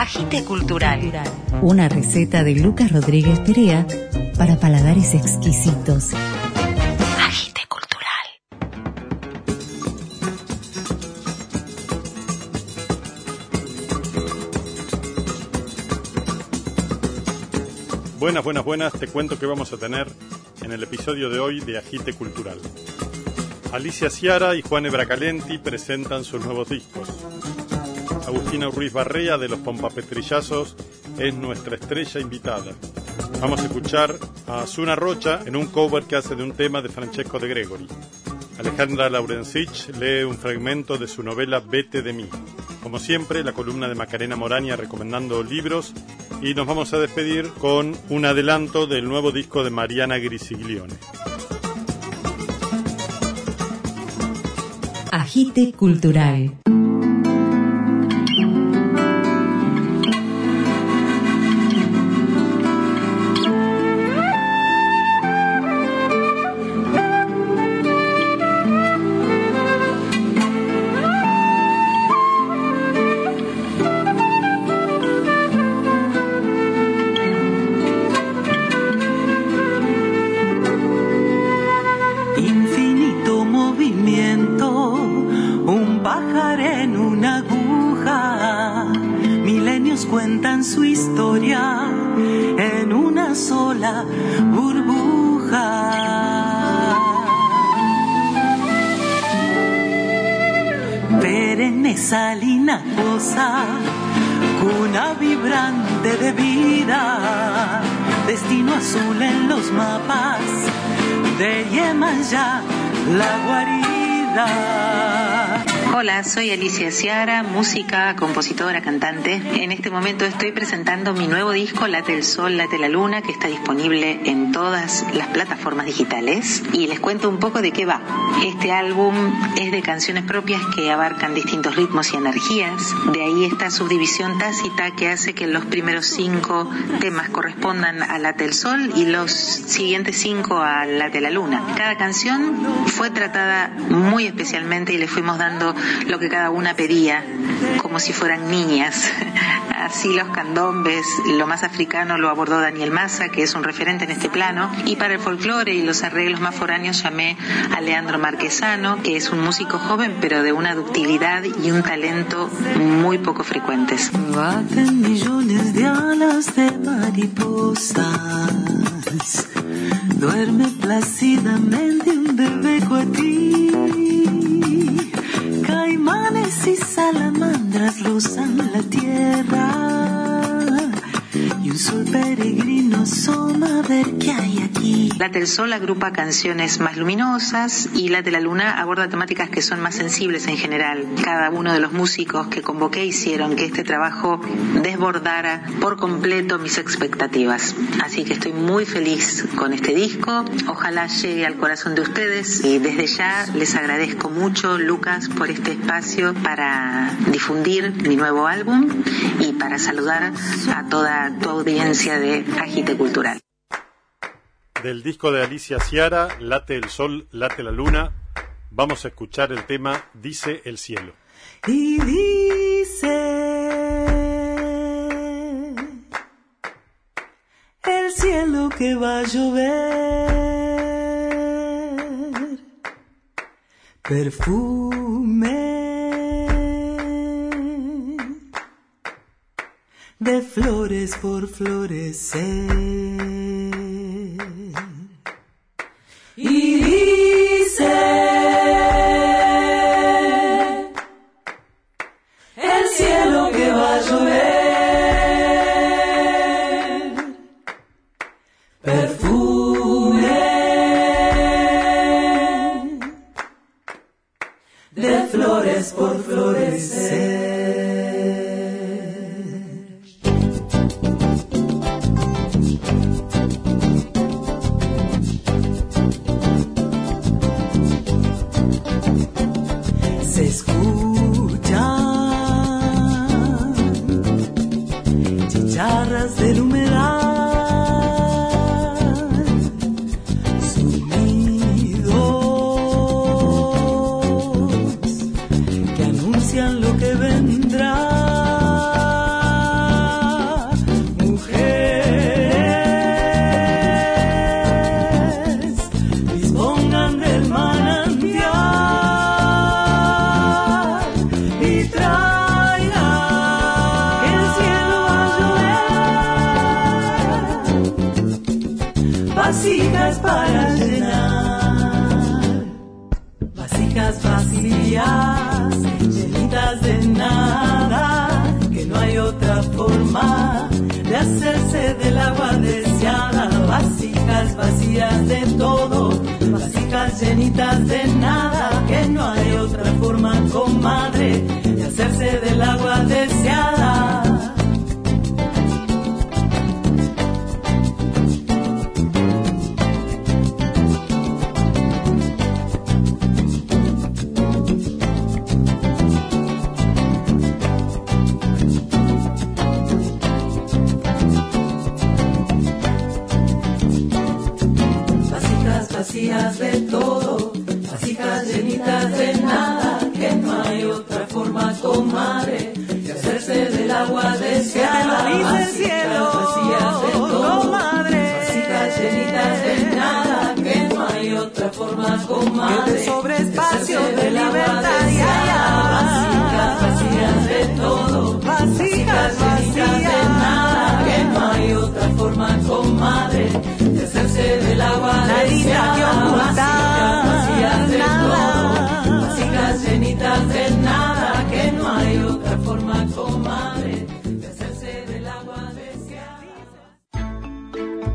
Agite Cultural. Una receta de Lucas Rodríguez Perea para paladares exquisitos. Agite Cultural. Buenas, buenas, buenas. Te cuento que vamos a tener en el episodio de hoy de Agite Cultural. Alicia Ciara y Juan Ebracalenti presentan sus nuevos discos. Agustina Ruiz Barrea de los Pompapetrillazos es nuestra estrella invitada. Vamos a escuchar a Zuna Rocha en un cover que hace de un tema de Francesco de Gregori. Alejandra Laurensich lee un fragmento de su novela Vete de mí. Como siempre, la columna de Macarena Moraña recomendando libros y nos vamos a despedir con un adelanto del nuevo disco de Mariana Grisiglione. Agite Cultural. De Yemayá, la guarida. Hola, soy Alicia Ciara, música, compositora, cantante. En este momento estoy presentando mi nuevo disco Late el Sol, Late la Luna, que está disponible en todas las plataformas digitales. Y les cuento un poco de qué va. Este álbum es de canciones propias que abarcan distintos ritmos y energías. De ahí esta subdivisión tácita que hace que los primeros cinco temas correspondan a Late el Sol y los siguientes cinco a Late la Luna. Cada canción fue tratada muy especialmente y le fuimos dando lo que cada una pedía, como si fueran niñas. Así los candombes, lo más africano lo abordó Daniel Massa, que es un referente en este plano, y para el folclore y los arreglos más foráneos llamé a Leandro Marquesano, que es un músico joven pero de una ductilidad y un talento muy poco frecuentes. Baten millones de alas de mariposas. Duerme plácidamente La del Sol agrupa canciones más luminosas y la de la Luna aborda temáticas que son más sensibles en general. Cada uno de los músicos que convoqué hicieron que este trabajo desbordara por completo mis expectativas. Así que estoy muy feliz con este disco. Ojalá llegue al corazón de ustedes y desde ya les agradezco mucho, Lucas, por este espacio para difundir mi nuevo álbum y para saludar a toda tu audiencia de Agite Cultural. Del disco de Alicia Ciara, Late el Sol, Late la Luna, vamos a escuchar el tema Dice el Cielo. Y dice el cielo que va a llover perfume de flores por florecer.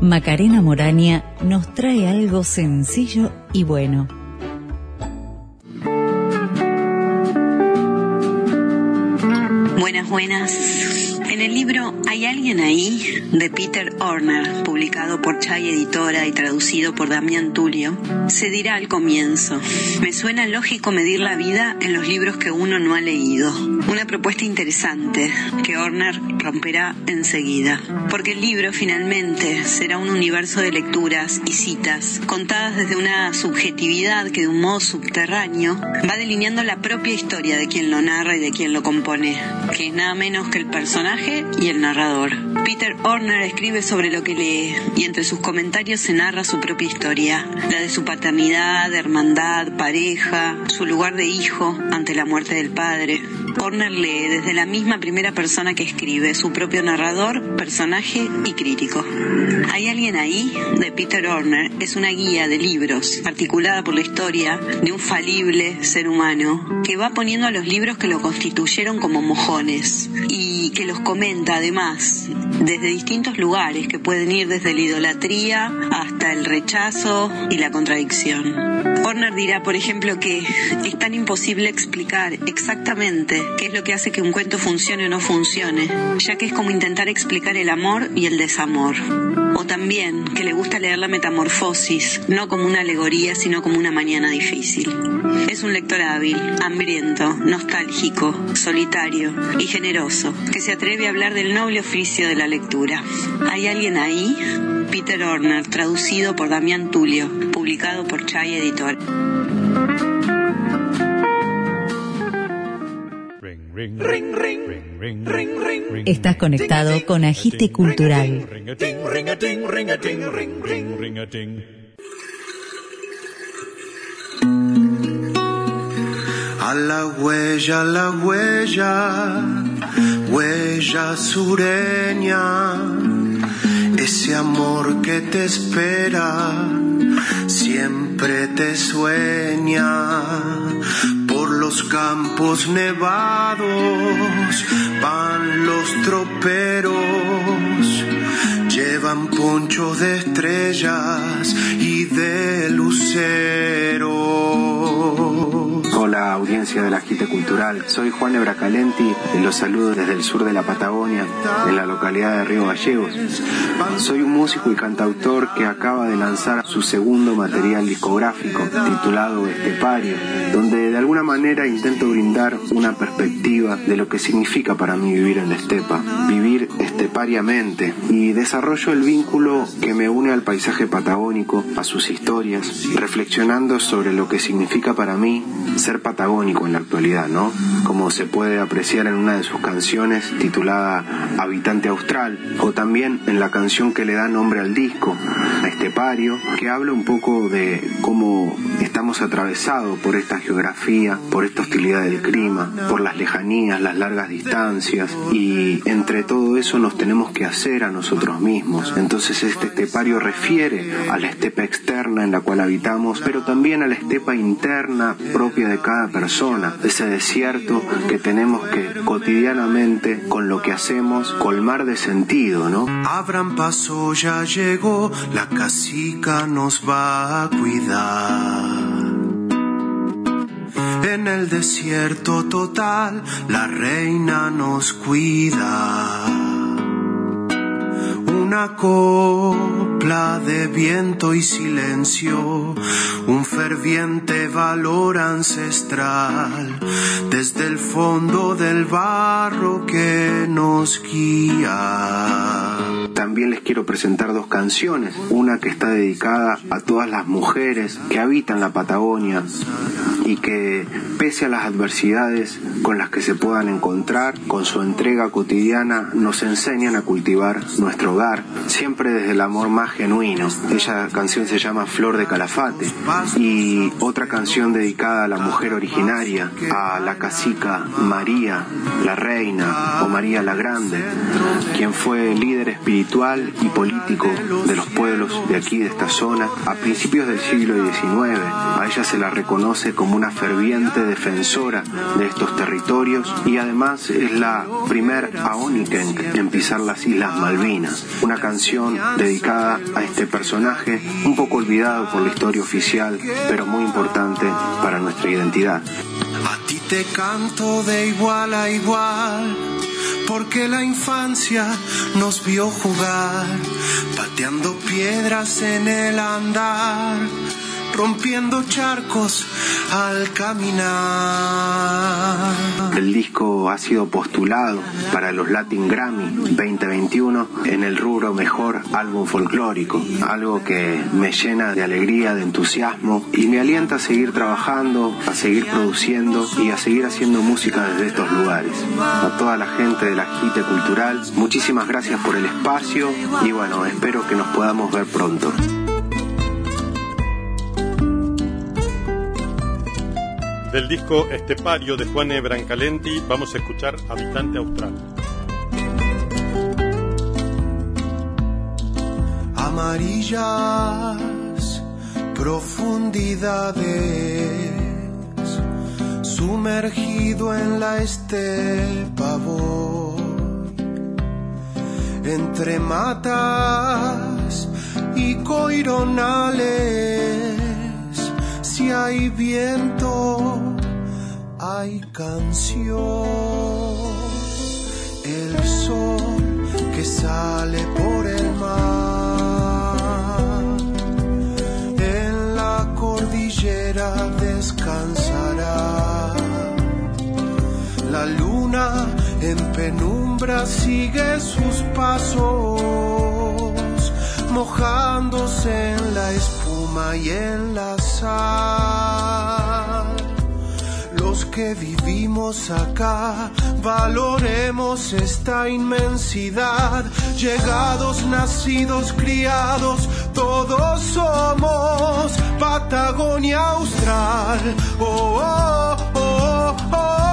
Macarena Moraña nos trae algo sencillo y bueno. Buenas, buenas. En el libro Hay alguien ahí de Peter Horner, publicado por Chay Editora y traducido por Damián Tulio, se dirá al comienzo, me suena lógico medir la vida en los libros que uno no ha leído. Una propuesta interesante que Horner romperá enseguida, porque el libro finalmente será un universo de lecturas y citas contadas desde una subjetividad que de un modo subterráneo va delineando la propia historia de quien lo narra y de quien lo compone, que es nada menos que el personaje y el narrador. Peter Horner escribe sobre lo que lee y entre sus comentarios se narra su propia historia, la de su paternidad, hermandad, pareja, su lugar de hijo ante la muerte del padre. Horner lee desde la misma primera persona que escribe, su propio narrador, personaje y crítico. Hay alguien ahí, de Peter Horner, es una guía de libros, articulada por la historia de un falible ser humano, que va poniendo a los libros que lo constituyeron como mojones y que los comenta además desde distintos lugares que pueden ir desde la idolatría hasta el rechazo y la contradicción. Horner dirá, por ejemplo, que es tan imposible explicar exactamente qué es lo que hace que un cuento funcione o no funcione, ya que es como intentar explicar el amor y el desamor. O también que le gusta leer la metamorfosis, no como una alegoría, sino como una mañana difícil. Es un lector hábil, hambriento, nostálgico, solitario y generoso, que se atreve a hablar del noble oficio de la lectura. ¿Hay alguien ahí? Peter Horner, traducido por Damián Tulio, publicado por Chay Editor. Estás conectado con Agite Cultural. A la huella, a la huella, huella sureña, ese amor que te espera, siempre te sueña. Los campos nevados van los troperos, llevan ponchos de estrellas y de luceros. Hola audiencia de la Agite Cultural, soy Juan Ebracalenti los saludo desde el sur de la Patagonia, en la localidad de Río Gallegos. Soy un músico y cantautor que acaba de lanzar su segundo material discográfico titulado Estepario, donde de alguna manera intento brindar una perspectiva de lo que significa para mí vivir en la estepa, vivir estepariamente y desarrollo el vínculo que me une al paisaje patagónico, a sus historias, reflexionando sobre lo que significa para mí ser patagónico en la actualidad, ¿no? Como se puede apreciar en una de sus canciones titulada Habitante Austral, o también en la canción que le da nombre al disco, Estepario, que habla un poco de cómo estamos atravesados por esta geografía, por esta hostilidad del clima, por las lejanías, las largas distancias, y entre todo eso nos tenemos que hacer a nosotros mismos. Entonces este estepario refiere a la estepa externa en la cual habitamos, pero también a la estepa interna propia de cada persona, ese desierto que tenemos que cotidianamente con lo que hacemos colmar de sentido, ¿no? Abran paso, ya llegó, la casica nos va a cuidar. En el desierto total, la reina nos cuida. Una copla de viento y silencio, un ferviente valor ancestral, desde el fondo del barro que nos guía. También les quiero presentar dos canciones, una que está dedicada a todas las mujeres que habitan la Patagonia y que pese a las adversidades con las que se puedan encontrar, con su entrega cotidiana nos enseñan a cultivar nuestro hogar, siempre desde el amor más genuino. Ella canción se llama Flor de Calafate y otra canción dedicada a la mujer originaria, a la cacica María, la reina o María la Grande, quien fue líder espiritual y político de los pueblos de aquí, de esta zona, a principios del siglo XIX. A ella se la reconoce como una ferviente defensora de estos territorios y además es la primer Aoniken en pisar las Islas Malvinas. Una canción dedicada a este personaje, un poco olvidado por la historia oficial, pero muy importante para nuestra identidad. A ti te canto de igual a igual porque la infancia nos vio jugar, pateando piedras en el andar, rompiendo charcos al caminar. El disco ha sido postulado para los Latin Grammy 2021 en el rubro mejor álbum folclórico, algo que me llena de alegría, de entusiasmo y me alienta a seguir trabajando, a seguir produciendo y a seguir haciendo música desde estos lugares. A toda la gente de la Jite Cultural, muchísimas gracias por el espacio y bueno, espero que nos podamos ver pronto. Del disco Estepario de Juan E. Brancalenti vamos a escuchar Habitante Austral. Amarillas profundidades, sumergido en la estepa voy, entre matas y coironales si hay viento, hay canción. El sol que sale por el mar, en la cordillera descansará. La luna en penumbra sigue sus pasos, mojándose en la espuma y en la sal. Que vivimos acá, valoremos esta inmensidad. Llegados, nacidos, criados, todos somos Patagonia Austral. Oh, oh, oh, oh,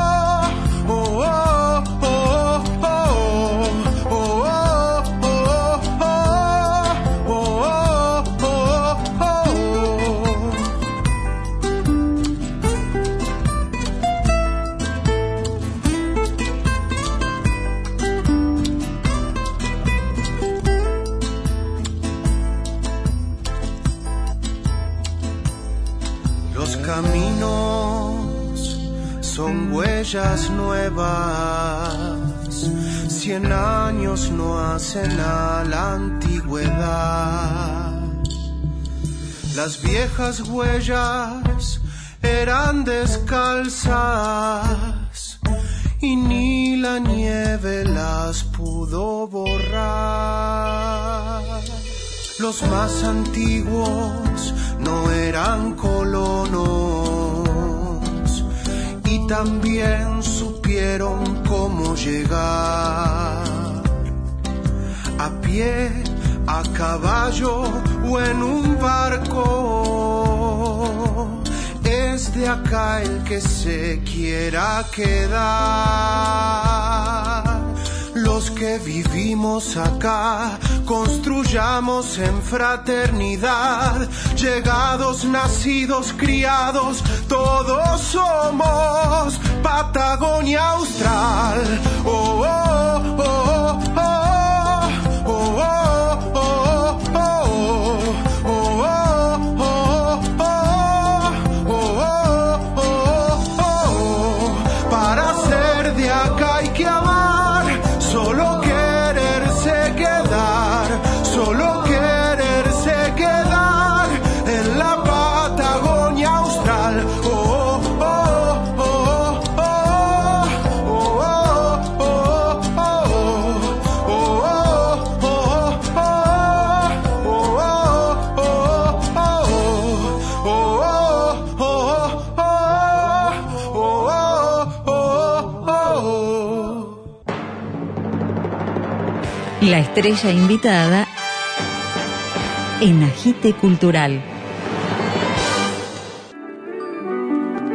nuevas, cien años no hacen a la antigüedad. Las viejas huellas eran descalzas y ni la nieve las pudo borrar. Los más antiguos no eran colonos, también supieron cómo llegar. A pie, a caballo o en un barco. Es de acá el que se quiera quedar. Los que vivimos acá, construyamos en fraternidad, llegados, nacidos, criados, todos somos Patagonia Austral. Oh, oh, La estrella invitada en Agite Cultural.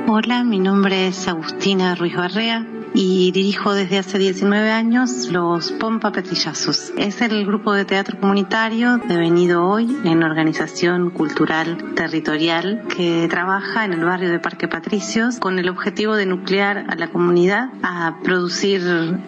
Hola, mi nombre es Agustina Ruiz Barrea y dirijo desde hace 19 años los Pompa Petrillazos. Es el grupo de teatro comunitario devenido hoy en organización cultural territorial que trabaja en el barrio de Parque Patricios con el objetivo de nuclear a la comunidad a producir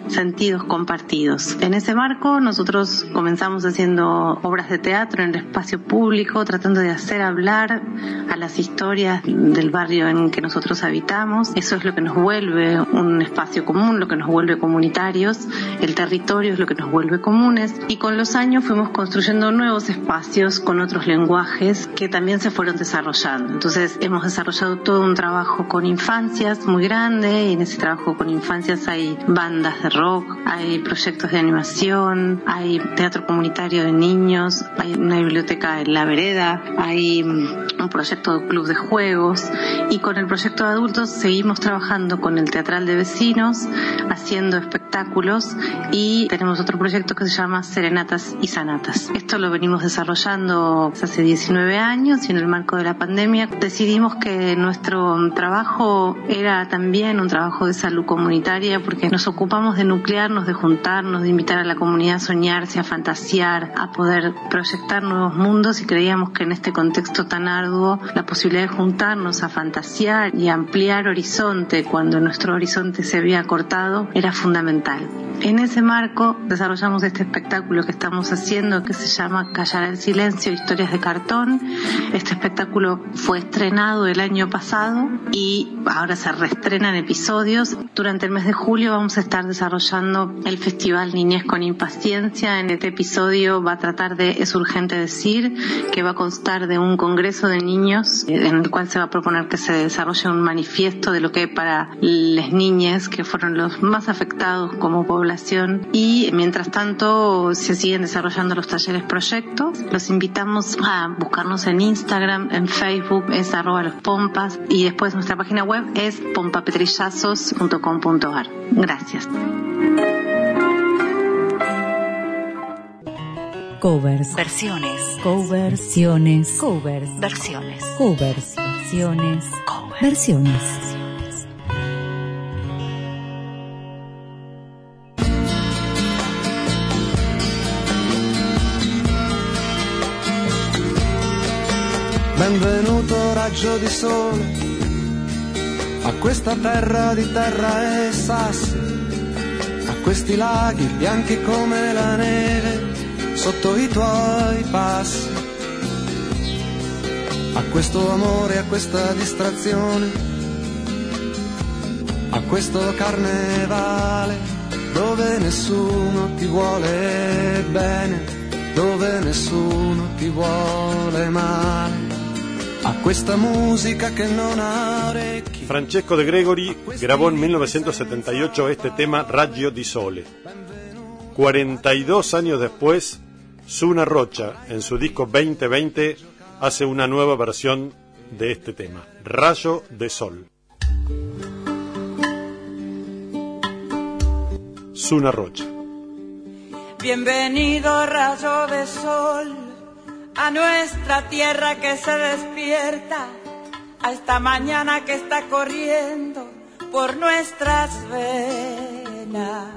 sentidos compartidos. En ese marco nosotros comenzamos haciendo obras de teatro en el espacio público, tratando de hacer hablar a las historias del barrio en que nosotros habitamos. Eso es lo que nos vuelve un espacio común, lo que nos vuelve comunitarios. El territorio es lo que nos vuelve comunes. Y con los años fuimos construyendo nuevos espacios con otros lenguajes que también se fueron desarrollando. Entonces hemos desarrollado todo un trabajo con infancias muy grande y en ese trabajo con infancias hay bandas de rock, hay proyectos de animación, hay teatro comunitario de niños, hay una biblioteca en la vereda, hay un proyecto de club de juegos y con el proyecto de adultos seguimos trabajando con el teatral de vecinos haciendo espectáculos y tenemos otro proyecto que se llama Serenatas y Sanatas. Esto lo venimos desarrollando hace 19 años y en el marco de la pandemia decidimos que nuestro trabajo era también un trabajo de salud comunitaria porque nos ocupamos de nuclearnos, de juntarnos, de invitar a la comunidad a soñarse, a fantasear, a poder proyectar nuevos mundos y creíamos que en este contexto tan arduo la posibilidad de juntarnos a fantasear y ampliar horizonte cuando nuestro horizonte se había cortado era fundamental. En ese marco desarrollamos este espectáculo que estamos haciendo que se llama Callar el Silencio, Historias de Cartón. Este espectáculo fue estrenado el año pasado y ahora se reestrena en episodios. Durante el mes de julio vamos a estar desarrollando el Festival Niñez con Impaciencia. En este episodio va a tratar de Es Urgente Decir, que va a constar de un congreso de niños eh, en el cual se va a proponer que se desarrolle un manifiesto de lo que para las niñas que fueron los más afectados como población y mientras tanto se siguen desarrollando los talleres proyectos. Los invitamos a buscarnos en Instagram, en Facebook, es arroba los pompas y después nuestra página web es pompapetrillazos.com.ar. Gracias. Covers. Versiones. Coversiones. Covers. Versiones. Covers. Versiones. Covers. Versiones. Raggio di sole a questa terra di terra e sassi, a questi laghi bianchi come la neve sotto i tuoi passi, a questo amore, a questa distrazione, a questo carnevale dove nessuno ti vuole bene, dove nessuno ti vuole male a questa musica che non ha. Francesco De Gregori grabó en 1978 este tema Raggio di Sole. 42 años después, Suna Rocha, en su disco 2020, hace una nueva versión de este tema, Rayo de Sol. Suna Rocha. Bienvenido rayo de sol a nuestra tierra que se despierta, a esta mañana que está corriendo por nuestras venas,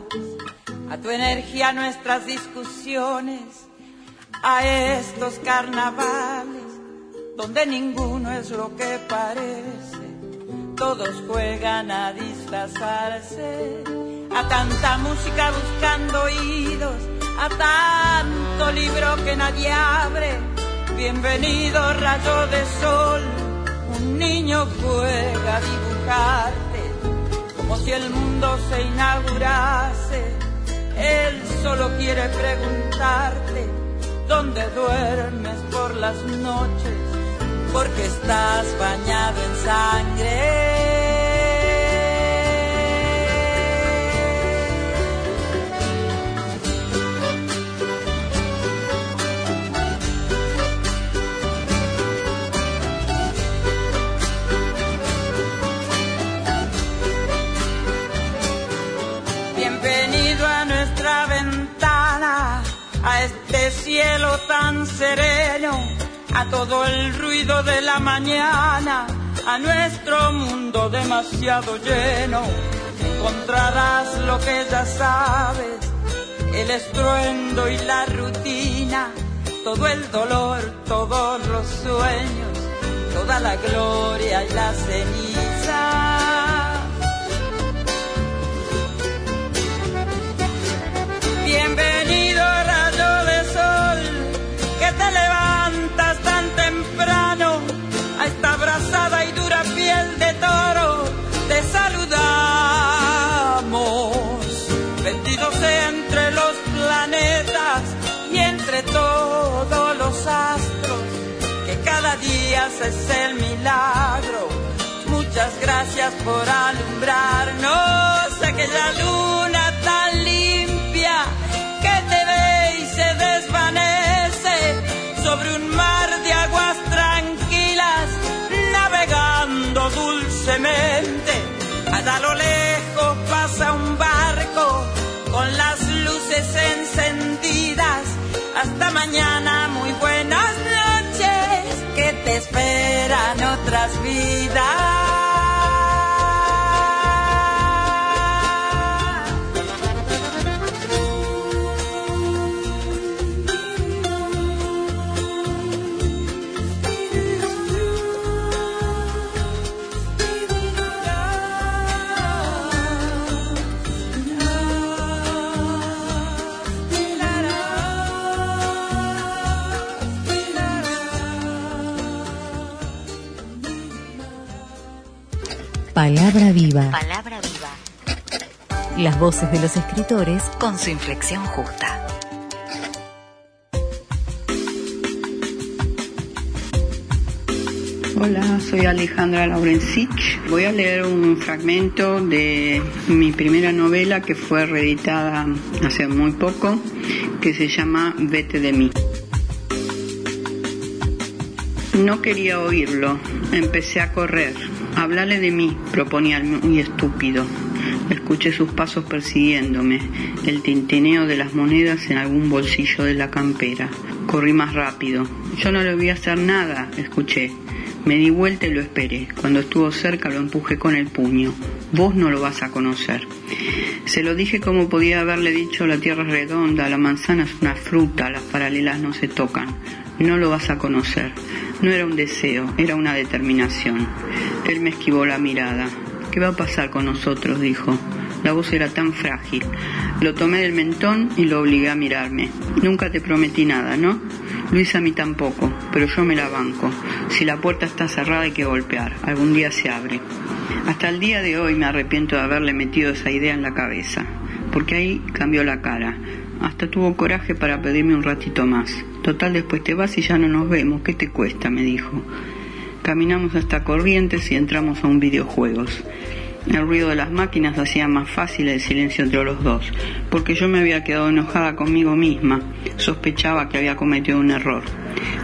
a tu energía, a nuestras discusiones, a estos carnavales donde ninguno es lo que parece, todos juegan a disfrazarse, a tanta música buscando oídos, a tanto libro que nadie abre. Bienvenido rayo de sol, un niño juega a dibujarte, como si el mundo se inaugurase. Él solo quiere preguntarte dónde duermes por las noches porque estás bañado en sangre. Tan sereno a todo el ruido de la mañana, a nuestro mundo demasiado lleno. Encontrarás lo que ya sabes, el estruendo y la rutina, todo el dolor, todos los sueños, toda la gloria y la ceniza. Es el milagro. Muchas gracias por alumbrarnos aquella luna tan limpia que te ve y se desvanece sobre un mar de aguas tranquilas, navegando dulcemente. Allá a lo lejos pasa un barco con las luces encendidas. Hasta mañana, esperan otras vidas. Palabra viva. Palabra viva. Las voces de los escritores Con su inflexión justa. Hola, soy Alejandra Laurencich. Voy a leer un fragmento de mi primera novela que fue reeditada hace muy poco, que se llama Vete de mí. No quería oírlo, empecé a correr. Háblale de mí, proponía el muy estúpido. Escuché sus pasos persiguiéndome, el tintineo de las monedas en algún bolsillo de la campera. Corrí más rápido. Yo no le voy a hacer nada, escuché. Me di vuelta y lo esperé. Cuando estuvo cerca lo empujé con el puño. Vos no lo vas a conocer. Se lo dije como podía haberle dicho la tierra es redonda, la manzana es una fruta, las paralelas no se tocan. No lo vas a conocer. No era un deseo, era una determinación. Él me esquivó la mirada. ¿Qué va a pasar con nosotros? dijo. La voz era tan frágil. Lo tomé del mentón y lo obligué a mirarme. Nunca te prometí nada, ¿no? Luis a mí tampoco, pero yo me la banco. Si la puerta está cerrada hay que golpear. Algún día se abre. Hasta el día de hoy me arrepiento de haberle metido esa idea en la cabeza, porque ahí cambió la cara. Hasta tuvo coraje para pedirme un ratito más. Total, después te vas y ya no nos vemos. ¿Qué te cuesta? me dijo. Caminamos hasta Corrientes y entramos a un videojuegos. El ruido de las máquinas hacía más fácil el silencio entre los dos, porque yo me había quedado enojada conmigo misma. Sospechaba que había cometido un error.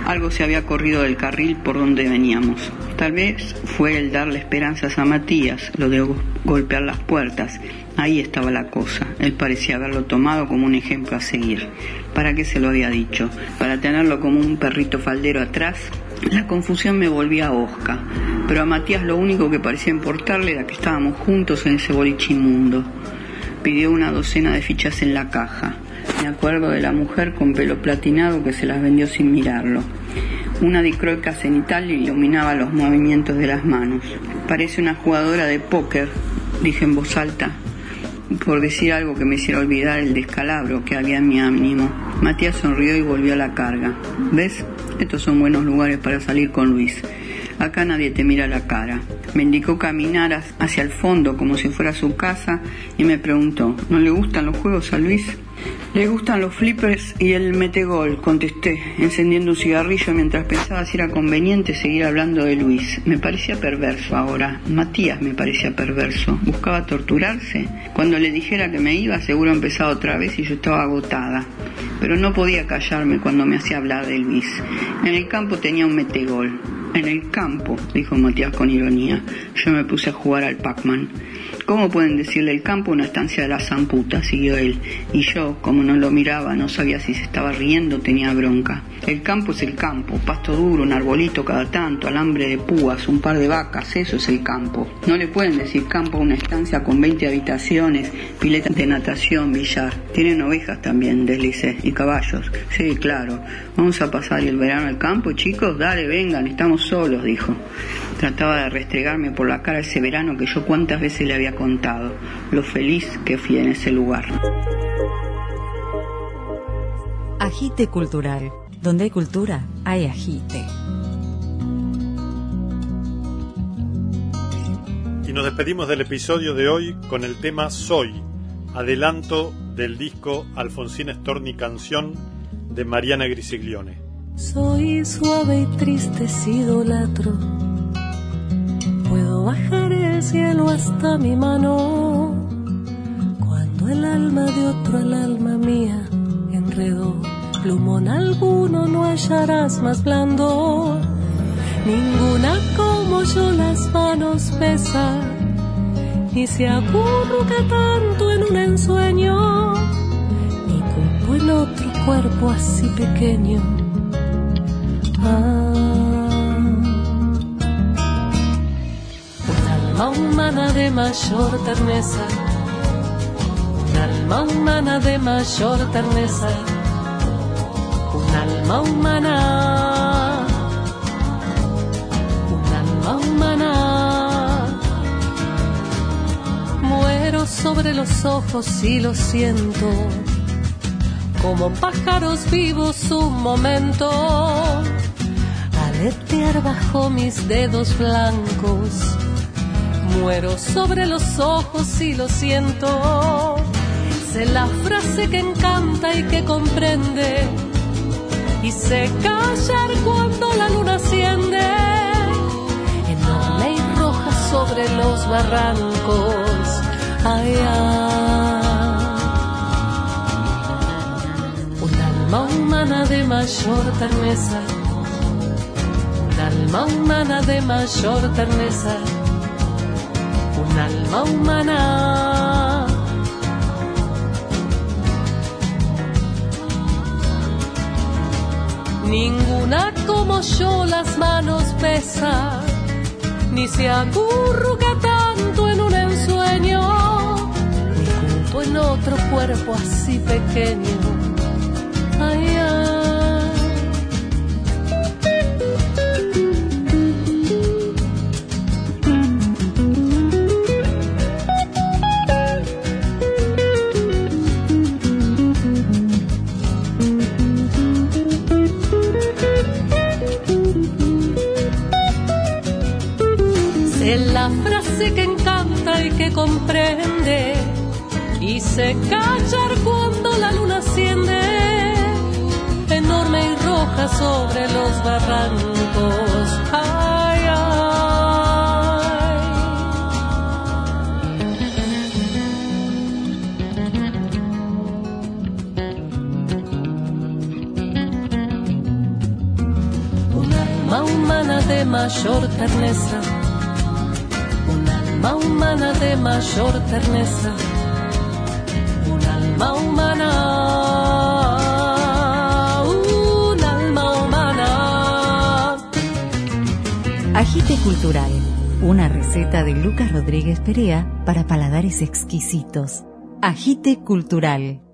Algo se había corrido del carril por donde veníamos. Tal vez fue el darle esperanzas a Matías, lo de golpear las puertas. Ahí estaba la cosa. Él parecía haberlo tomado como un ejemplo a seguir. ¿Para qué se lo había dicho? ¿Para tenerlo como un perrito faldero atrás? La confusión me volvía a Osca, pero a Matías lo único que parecía importarle era que estábamos juntos en ese boliche inmundo. Pidió una docena de fichas en la caja. Me acuerdo de la mujer con pelo platinado que se las vendió sin mirarlo. Una dicroica cenital iluminaba los movimientos de las manos. Parece una jugadora de póker, dije en voz alta, por decir algo que me hiciera olvidar el descalabro que había en mi ánimo. Matías sonrió y volvió a la carga. ¿Ves? Estos son buenos lugares para salir con Luis. Acá nadie te mira la cara. Me indicó caminar hacia el fondo como si fuera su casa y me preguntó, ¿no le gustan los juegos a Luis? Le gustan los flippers y el metegol, contesté, encendiendo un cigarrillo mientras pensaba si era conveniente seguir hablando de Luis. Me parecía perverso ahora. Matías me parecía perverso. Buscaba torturarse. Cuando le dijera que me iba, seguro empezaba otra vez y yo estaba agotada. Pero no podía callarme cuando me hacía hablar de Luis. En el campo tenía un metegol. En el campo, dijo Matías con ironía. Yo me puse a jugar al Pac-Man. ¿Cómo pueden decirle el campo una estancia de la zamputa? siguió él. Y yo, como no lo miraba, no sabía si se estaba riendo tenía bronca. El campo es el campo, pasto duro, un arbolito cada tanto, alambre de púas, un par de vacas, eso es el campo. No le pueden decir campo a una estancia con 20 habitaciones, piletas de natación, billar. Tienen ovejas también, deslice, y caballos. Sí, claro. Vamos a pasar el verano al campo, chicos. Dale, vengan, estamos solos, dijo. Trataba de restregarme por la cara ese verano que yo cuántas veces le había contado, lo feliz que fui en ese lugar. Agite cultural. Donde hay cultura, hay agite. Y nos despedimos del episodio de hoy con el tema Soy, adelanto del disco Alfonsín Storni Canción de Mariana Grisiglione. Soy suave y triste si idolatro Puedo bajar el cielo hasta mi mano cuando el alma de otro al alma mía enredó. Plumón alguno no hallarás más blando, ninguna como yo las manos pesa y se acurruca tanto en un ensueño, ni cupo en otro cuerpo así pequeño. Ah, alma humana de mayor terneza, un alma humana de mayor terneza, un alma humana, un alma humana. Muero sobre los ojos y lo siento, como pájaros vivos un momento, aletear bajo mis dedos blancos muero sobre los ojos y lo siento. Sé la frase que encanta y que comprende. Y sé callar cuando la luna asciende. Enorme y roja sobre los barrancos. Ay, ay. Un alma humana de mayor terneza. Un alma humana de mayor terneza alma humana. Ninguna como yo las manos pesa, ni se acurruca tanto en un ensueño, ni junto en otro cuerpo así pequeño. Que comprende y se callar cuando la luna asciende, enorme y roja sobre los barrancos. Ay, ay. Una alma humana de mayor terneza, un humana de mayor terneza, un alma humana, un alma humana. Agite Cultural, una receta de Lucas Rodríguez Perea para paladares exquisitos. Agite Cultural.